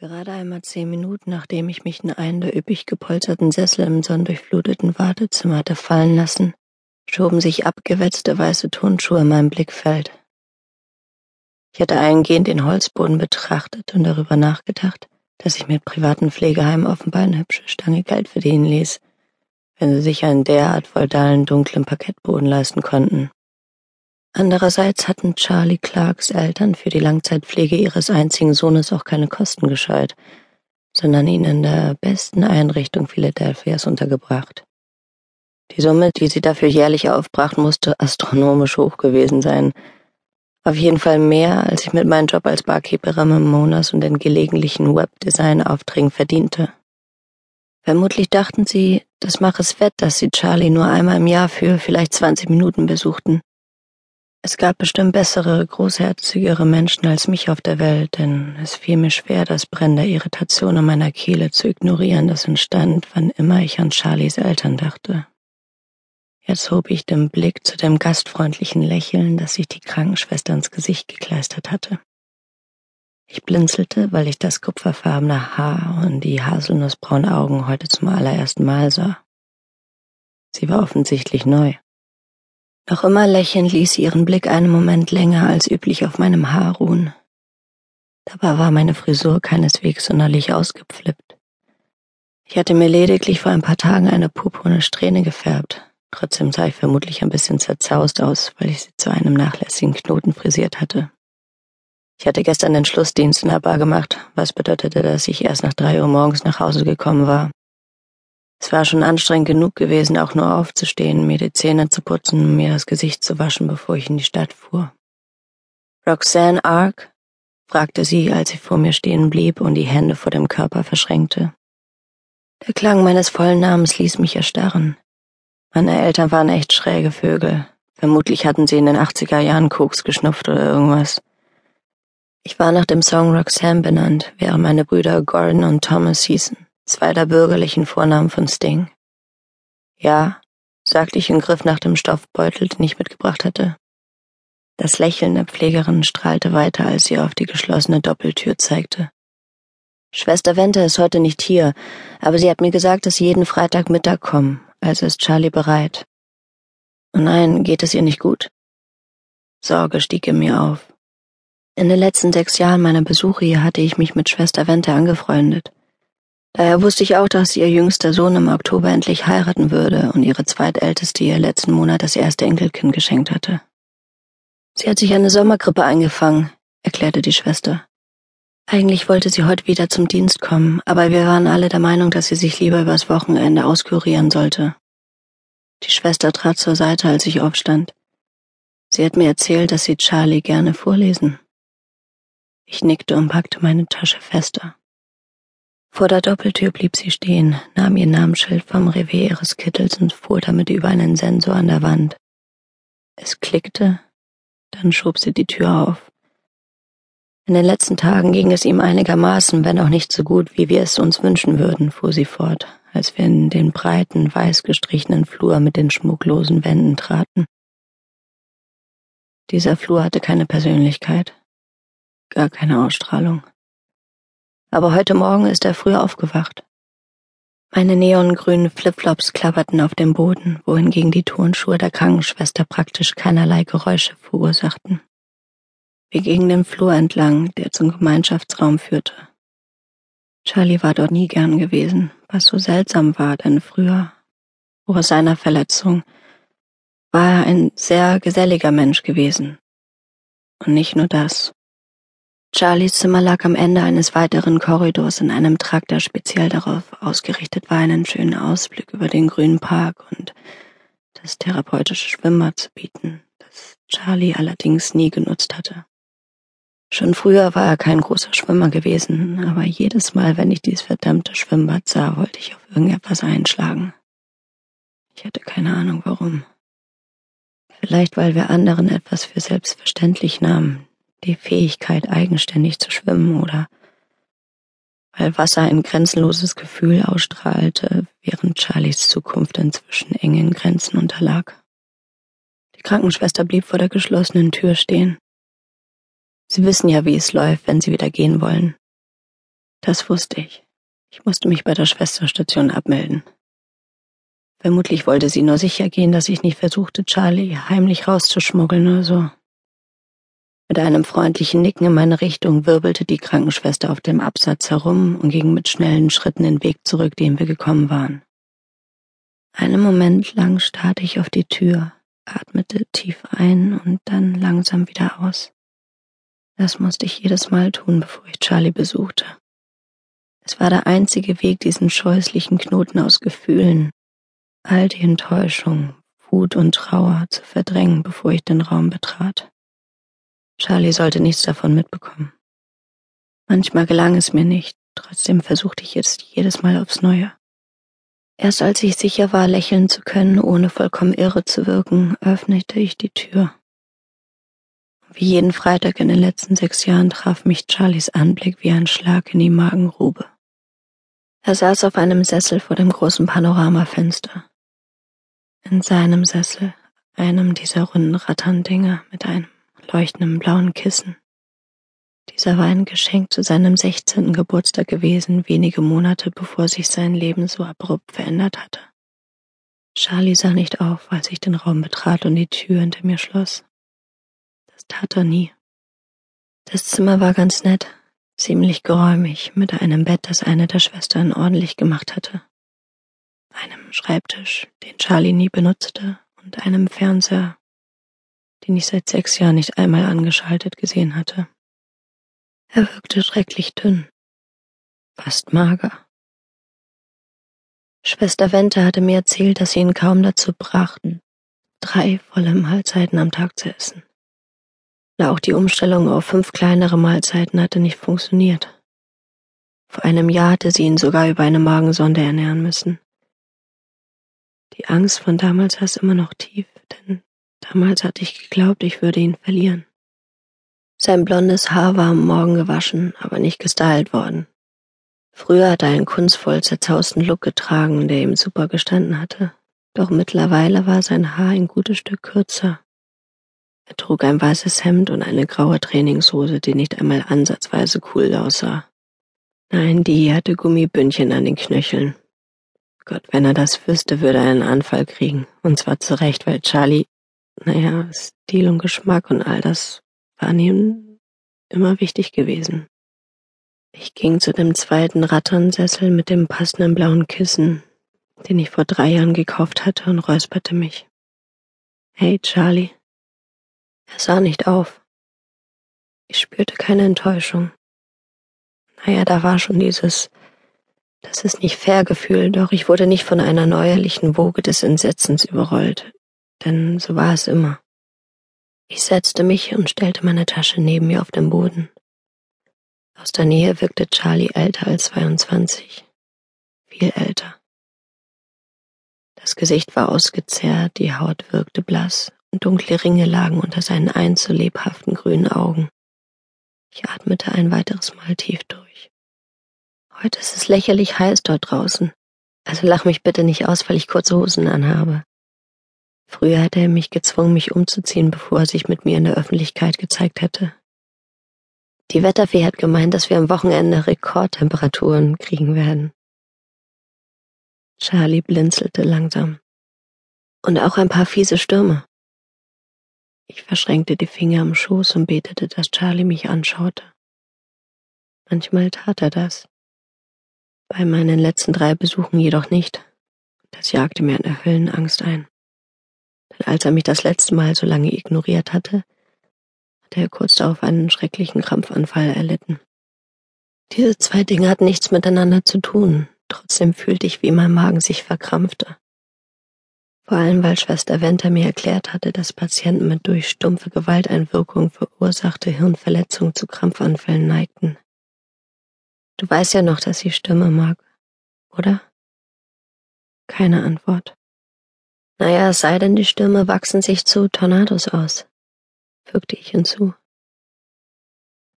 Gerade einmal zehn Minuten, nachdem ich mich in einen der üppig gepolsterten Sessel im sonnendurchfluteten Wartezimmer hatte fallen lassen, schoben sich abgewetzte weiße Turnschuhe in meinem Blickfeld. Ich hatte eingehend den Holzboden betrachtet und darüber nachgedacht, dass ich mit privaten Pflegeheimen offenbar eine hübsche Stange Geld verdienen ließ, wenn sie sich einen derart feudalen dunklen Parkettboden leisten konnten. Andererseits hatten Charlie Clarks Eltern für die Langzeitpflege ihres einzigen Sohnes auch keine Kosten gescheut, sondern ihn in der besten Einrichtung Philadelphias untergebracht. Die Summe, die sie dafür jährlich aufbrachten, musste astronomisch hoch gewesen sein. Auf jeden Fall mehr, als ich mit meinem Job als Barkeeperin im Monas und den gelegentlichen Webdesign-Aufträgen verdiente. Vermutlich dachten sie, das mache es wett, dass sie Charlie nur einmal im Jahr für vielleicht 20 Minuten besuchten. Es gab bestimmt bessere, großherzigere Menschen als mich auf der Welt, denn es fiel mir schwer, das Brennen der Irritation in meiner Kehle zu ignorieren, das entstand, wann immer ich an Charlies Eltern dachte. Jetzt hob ich den Blick zu dem gastfreundlichen Lächeln, das sich die Krankenschwester ins Gesicht gekleistert hatte. Ich blinzelte, weil ich das kupferfarbene Haar und die haselnussbraunen Augen heute zum allerersten Mal sah. Sie war offensichtlich neu. Noch immer lächelnd ließ sie ihren Blick einen Moment länger als üblich auf meinem Haar ruhen. Dabei war meine Frisur keineswegs sonderlich ausgepflippt. Ich hatte mir lediglich vor ein paar Tagen eine purpurne Strähne gefärbt. Trotzdem sah ich vermutlich ein bisschen zerzaust aus, weil ich sie zu einem nachlässigen Knoten frisiert hatte. Ich hatte gestern den Schlussdienst in der Bar gemacht, was bedeutete, dass ich erst nach drei Uhr morgens nach Hause gekommen war. Es war schon anstrengend genug gewesen, auch nur aufzustehen, mir die Zähne zu putzen und mir das Gesicht zu waschen, bevor ich in die Stadt fuhr. Roxanne Ark? fragte sie, als sie vor mir stehen blieb und die Hände vor dem Körper verschränkte. Der Klang meines vollen Namens ließ mich erstarren. Meine Eltern waren echt schräge Vögel. Vermutlich hatten sie in den 80er Jahren Koks geschnupft oder irgendwas. Ich war nach dem Song Roxanne benannt, während meine Brüder Gordon und Thomas hießen zwei der bürgerlichen Vornamen von Sting. Ja, sagte ich und griff nach dem Stoffbeutel, den ich mitgebracht hatte. Das Lächeln der Pflegerin strahlte weiter, als sie auf die geschlossene Doppeltür zeigte. Schwester Wente ist heute nicht hier, aber sie hat mir gesagt, dass sie jeden Freitagmittag kommen, also ist Charlie bereit. Oh nein, geht es ihr nicht gut? Sorge stieg in mir auf. In den letzten sechs Jahren meiner Besuche hier hatte ich mich mit Schwester Wente angefreundet. Daher wusste ich auch, dass ihr jüngster Sohn im Oktober endlich heiraten würde und ihre zweitälteste ihr letzten Monat das erste Enkelkind geschenkt hatte. Sie hat sich eine Sommergrippe eingefangen, erklärte die Schwester. Eigentlich wollte sie heute wieder zum Dienst kommen, aber wir waren alle der Meinung, dass sie sich lieber übers Wochenende auskurieren sollte. Die Schwester trat zur Seite, als ich aufstand. Sie hat mir erzählt, dass sie Charlie gerne vorlesen. Ich nickte und packte meine Tasche fester. Vor der Doppeltür blieb sie stehen, nahm ihr Namensschild vom Revier ihres Kittels und fuhr damit über einen Sensor an der Wand. Es klickte, dann schob sie die Tür auf. In den letzten Tagen ging es ihm einigermaßen, wenn auch nicht so gut, wie wir es uns wünschen würden, fuhr sie fort, als wir in den breiten, weiß gestrichenen Flur mit den schmucklosen Wänden traten. Dieser Flur hatte keine Persönlichkeit, gar keine Ausstrahlung aber heute Morgen ist er früh aufgewacht. Meine neongrünen Flipflops klapperten auf dem Boden, wohingegen die Turnschuhe der Krankenschwester praktisch keinerlei Geräusche verursachten. Wir gingen den Flur entlang, der zum Gemeinschaftsraum führte. Charlie war dort nie gern gewesen, was so seltsam war, denn früher, vor seiner Verletzung, war er ein sehr geselliger Mensch gewesen. Und nicht nur das. Charlies Zimmer lag am Ende eines weiteren Korridors in einem Trakt, der speziell darauf ausgerichtet war, einen schönen Ausblick über den grünen Park und das therapeutische Schwimmbad zu bieten, das Charlie allerdings nie genutzt hatte. Schon früher war er kein großer Schwimmer gewesen, aber jedes Mal, wenn ich dieses verdammte Schwimmbad sah, wollte ich auf irgendetwas einschlagen. Ich hatte keine Ahnung warum. Vielleicht weil wir anderen etwas für selbstverständlich nahmen, die Fähigkeit, eigenständig zu schwimmen oder weil Wasser ein grenzenloses Gefühl ausstrahlte, während Charlies Zukunft inzwischen engen Grenzen unterlag. Die Krankenschwester blieb vor der geschlossenen Tür stehen. Sie wissen ja, wie es läuft, wenn Sie wieder gehen wollen. Das wusste ich. Ich musste mich bei der Schwesterstation abmelden. Vermutlich wollte sie nur sicher gehen, dass ich nicht versuchte, Charlie heimlich rauszuschmuggeln oder so. Mit einem freundlichen Nicken in meine Richtung wirbelte die Krankenschwester auf dem Absatz herum und ging mit schnellen Schritten den Weg zurück, den wir gekommen waren. Einen Moment lang starrte ich auf die Tür, atmete tief ein und dann langsam wieder aus. Das musste ich jedes Mal tun, bevor ich Charlie besuchte. Es war der einzige Weg, diesen scheußlichen Knoten aus Gefühlen, all die Enttäuschung, Wut und Trauer zu verdrängen, bevor ich den Raum betrat. Charlie sollte nichts davon mitbekommen. Manchmal gelang es mir nicht, trotzdem versuchte ich jetzt jedes Mal aufs Neue. Erst als ich sicher war, lächeln zu können, ohne vollkommen irre zu wirken, öffnete ich die Tür. Wie jeden Freitag in den letzten sechs Jahren traf mich Charlies Anblick wie ein Schlag in die Magengrube. Er saß auf einem Sessel vor dem großen Panoramafenster. In seinem Sessel, einem dieser runden Ratterndinger mit einem leuchtendem blauen Kissen. Dieser war ein Geschenk zu seinem sechzehnten Geburtstag gewesen, wenige Monate bevor sich sein Leben so abrupt verändert hatte. Charlie sah nicht auf, als ich den Raum betrat und die Tür hinter mir schloss. Das tat er nie. Das Zimmer war ganz nett, ziemlich geräumig, mit einem Bett, das eine der Schwestern ordentlich gemacht hatte, einem Schreibtisch, den Charlie nie benutzte, und einem Fernseher, den ich seit sechs Jahren nicht einmal angeschaltet gesehen hatte. Er wirkte schrecklich dünn, fast mager. Schwester Wente hatte mir erzählt, dass sie ihn kaum dazu brachten, drei volle Mahlzeiten am Tag zu essen. Auch die Umstellung auf fünf kleinere Mahlzeiten hatte nicht funktioniert. Vor einem Jahr hatte sie ihn sogar über eine Magensonde ernähren müssen. Die Angst von damals saß immer noch tief, denn damals hatte ich geglaubt, ich würde ihn verlieren. Sein blondes Haar war am Morgen gewaschen, aber nicht gestylt worden. Früher hatte er einen kunstvoll zerzausten Look getragen, der ihm super gestanden hatte. Doch mittlerweile war sein Haar ein gutes Stück kürzer er trug ein weißes Hemd und eine graue Trainingshose, die nicht einmal ansatzweise cool aussah. Nein, die hatte Gummibündchen an den Knöcheln. Gott, wenn er das wüsste, würde er einen Anfall kriegen. Und zwar zurecht, weil Charlie, naja, Stil und Geschmack und all das waren ihm immer wichtig gewesen. Ich ging zu dem zweiten Ratternsessel mit dem passenden blauen Kissen, den ich vor drei Jahren gekauft hatte und räusperte mich. Hey, Charlie. Er sah nicht auf. Ich spürte keine Enttäuschung. Naja, da war schon dieses, das ist nicht fair Gefühl, doch ich wurde nicht von einer neuerlichen Woge des Entsetzens überrollt, denn so war es immer. Ich setzte mich und stellte meine Tasche neben mir auf den Boden. Aus der Nähe wirkte Charlie älter als 22. Viel älter. Das Gesicht war ausgezehrt, die Haut wirkte blass, Dunkle Ringe lagen unter seinen einst lebhaften grünen Augen. Ich atmete ein weiteres Mal tief durch. Heute ist es lächerlich heiß dort draußen. Also lach mich bitte nicht aus, weil ich kurze Hosen anhabe. Früher hätte er mich gezwungen, mich umzuziehen, bevor er sich mit mir in der Öffentlichkeit gezeigt hätte. Die Wetterfee hat gemeint, dass wir am Wochenende Rekordtemperaturen kriegen werden. Charlie blinzelte langsam. Und auch ein paar fiese Stürme. Ich verschränkte die Finger am Schoß und betete, dass Charlie mich anschaute. Manchmal tat er das. Bei meinen letzten drei Besuchen jedoch nicht. Das jagte mir eine Höllenangst ein. Als er mich das letzte Mal so lange ignoriert hatte, hatte er kurz darauf einen schrecklichen Krampfanfall erlitten. Diese zwei Dinge hatten nichts miteinander zu tun, trotzdem fühlte ich, wie mein Magen sich verkrampfte. Vor allem, weil Schwester Wenter mir erklärt hatte, dass Patienten mit durch stumpfe Gewalteinwirkung verursachte Hirnverletzungen zu Krampfanfällen neigten. Du weißt ja noch, dass sie Stimme mag, oder? Keine Antwort. Naja, es sei denn, die Stürme wachsen sich zu Tornados aus, fügte ich hinzu.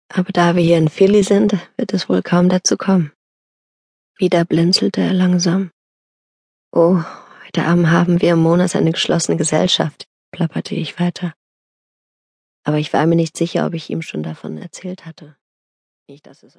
Aber da wir hier in Philly sind, wird es wohl kaum dazu kommen. Wieder blinzelte er langsam. Oh, Heute Abend haben wir im Monat eine geschlossene Gesellschaft, plapperte ich weiter. Aber ich war mir nicht sicher, ob ich ihm schon davon erzählt hatte. Nicht, dass es